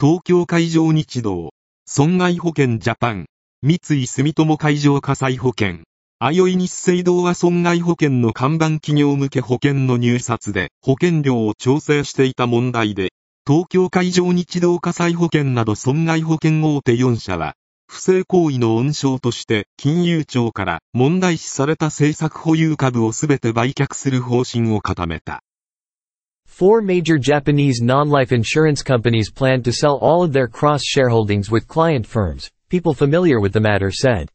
東京海上日動、損害保険ジャパン、三井住友海上火災保険、あよい日生堂は損害保険の看板企業向け保険の入札で保険料を調整していた問題で、東京海上日動火災保険など損害保険大手4社は、不正行為の温床として金融庁から問題視された政策保有株をすべて売却する方針を固めた。Four major Japanese non-life insurance companies plan to sell all of their cross-shareholdings with client firms, people familiar with the matter said.